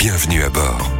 Bienvenue à bord.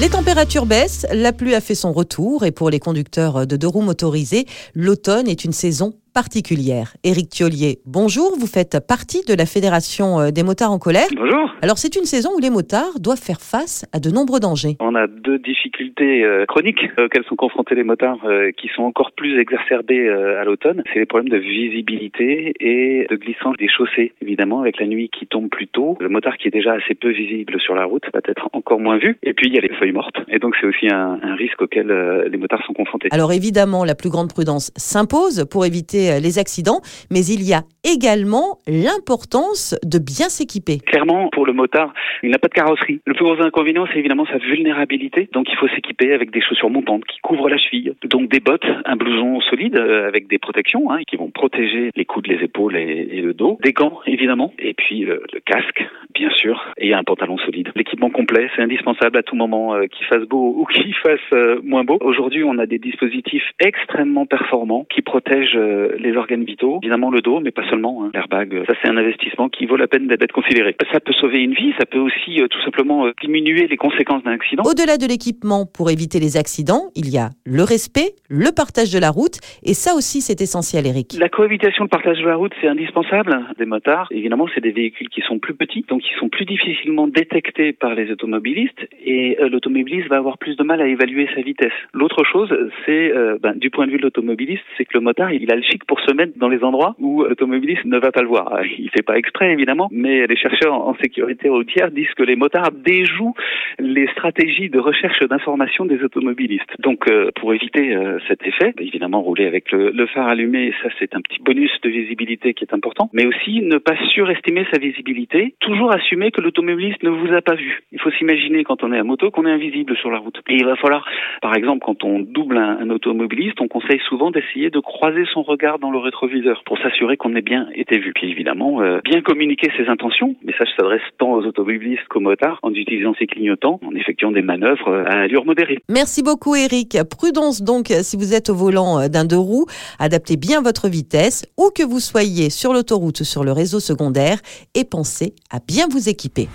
Les températures baissent, la pluie a fait son retour et pour les conducteurs de deux roues motorisés, l'automne est une saison particulière. Éric Thiolier, bonjour, vous faites partie de la Fédération euh, des motards en colère. Bonjour. Alors c'est une saison où les motards doivent faire face à de nombreux dangers. On a deux difficultés euh, chroniques auxquelles sont confrontés les motards euh, qui sont encore plus exacerbées à l'automne. C'est les problèmes de visibilité et de glissance des chaussées, évidemment, avec la nuit qui tombe plus tôt. Le motard qui est déjà assez peu visible sur la route va être encore moins vu. Et puis il y a les feuilles mortes. Et donc c'est aussi un, un risque auquel les motards sont confrontés. Alors évidemment, la plus grande prudence s'impose pour éviter euh, les accidents, mais il y a également l'importance de bien s'équiper. Clairement, pour le motard, il n'a pas de carrosserie. Le plus gros inconvénient, c'est évidemment sa vulnérabilité. Donc il faut s'équiper avec des chaussures montantes qui couvrent la cheville. Donc des bottes, un blouson solide euh, avec des protections hein, qui vont protéger les coudes, les épaules et, le dos. Des gants, évidemment. Et puis le, casque, bien sûr. Et un pantalon solide. L'équipement complet, c'est indispensable à tout moment, euh, qu'il fasse beau ou qu'il fasse moins beau. Aujourd'hui, on a des dispositifs extrêmement performants qui protègent les organes vitaux, évidemment le dos, mais pas seulement. Hein. L'airbag, ça c'est un investissement qui vaut la peine d'être considéré. Ça peut sauver une vie, ça peut aussi euh, tout simplement euh, diminuer les conséquences d'un accident. Au-delà de l'équipement pour éviter les accidents, il y a le respect, le partage de la route, et ça aussi c'est essentiel, Eric. La cohabitation, le partage de la route, c'est indispensable. Des motards, évidemment, c'est des véhicules qui sont plus petits, donc qui sont plus difficilement détectés par les automobilistes, et euh, l'automobiliste va avoir plus de mal à évaluer sa vitesse. L'autre chose, c'est ben, du point de vue de l'automobiliste, c'est que le motard, il a le chic pour se mettre dans les endroits où l'automobiliste ne va pas le voir. Il fait pas exprès évidemment, mais les chercheurs en sécurité routière disent que les motards déjouent les stratégies de recherche d'information des automobilistes. Donc euh, pour éviter euh, cet effet, bah, évidemment rouler avec le, le phare allumé, ça c'est un petit bonus de visibilité qui est important, mais aussi ne pas surestimer sa visibilité, toujours assumer que l'automobiliste ne vous a pas vu. Il faut s'imaginer quand on est à moto qu'on est invisible sur la route. Et il va falloir, par exemple, quand on double un, un automobiliste, on conseille souvent d'essayer de croiser son regard dans le rétroviseur pour s'assurer qu'on ait bien été vu. Puis évidemment, euh, bien communiquer ses intentions. Le message s'adresse tant aux automobilistes qu'aux motards en utilisant ses clignotants, en effectuant des manœuvres euh, à allure modérée. Merci beaucoup Eric. Prudence donc si vous êtes au volant euh, d'un deux roues, adaptez bien votre vitesse où que vous soyez sur l'autoroute ou sur le réseau secondaire et pensez à bien vous équiper.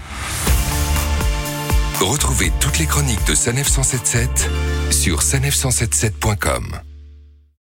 Retrouvez toutes les chroniques de Sanef 177 sur sanef177.com.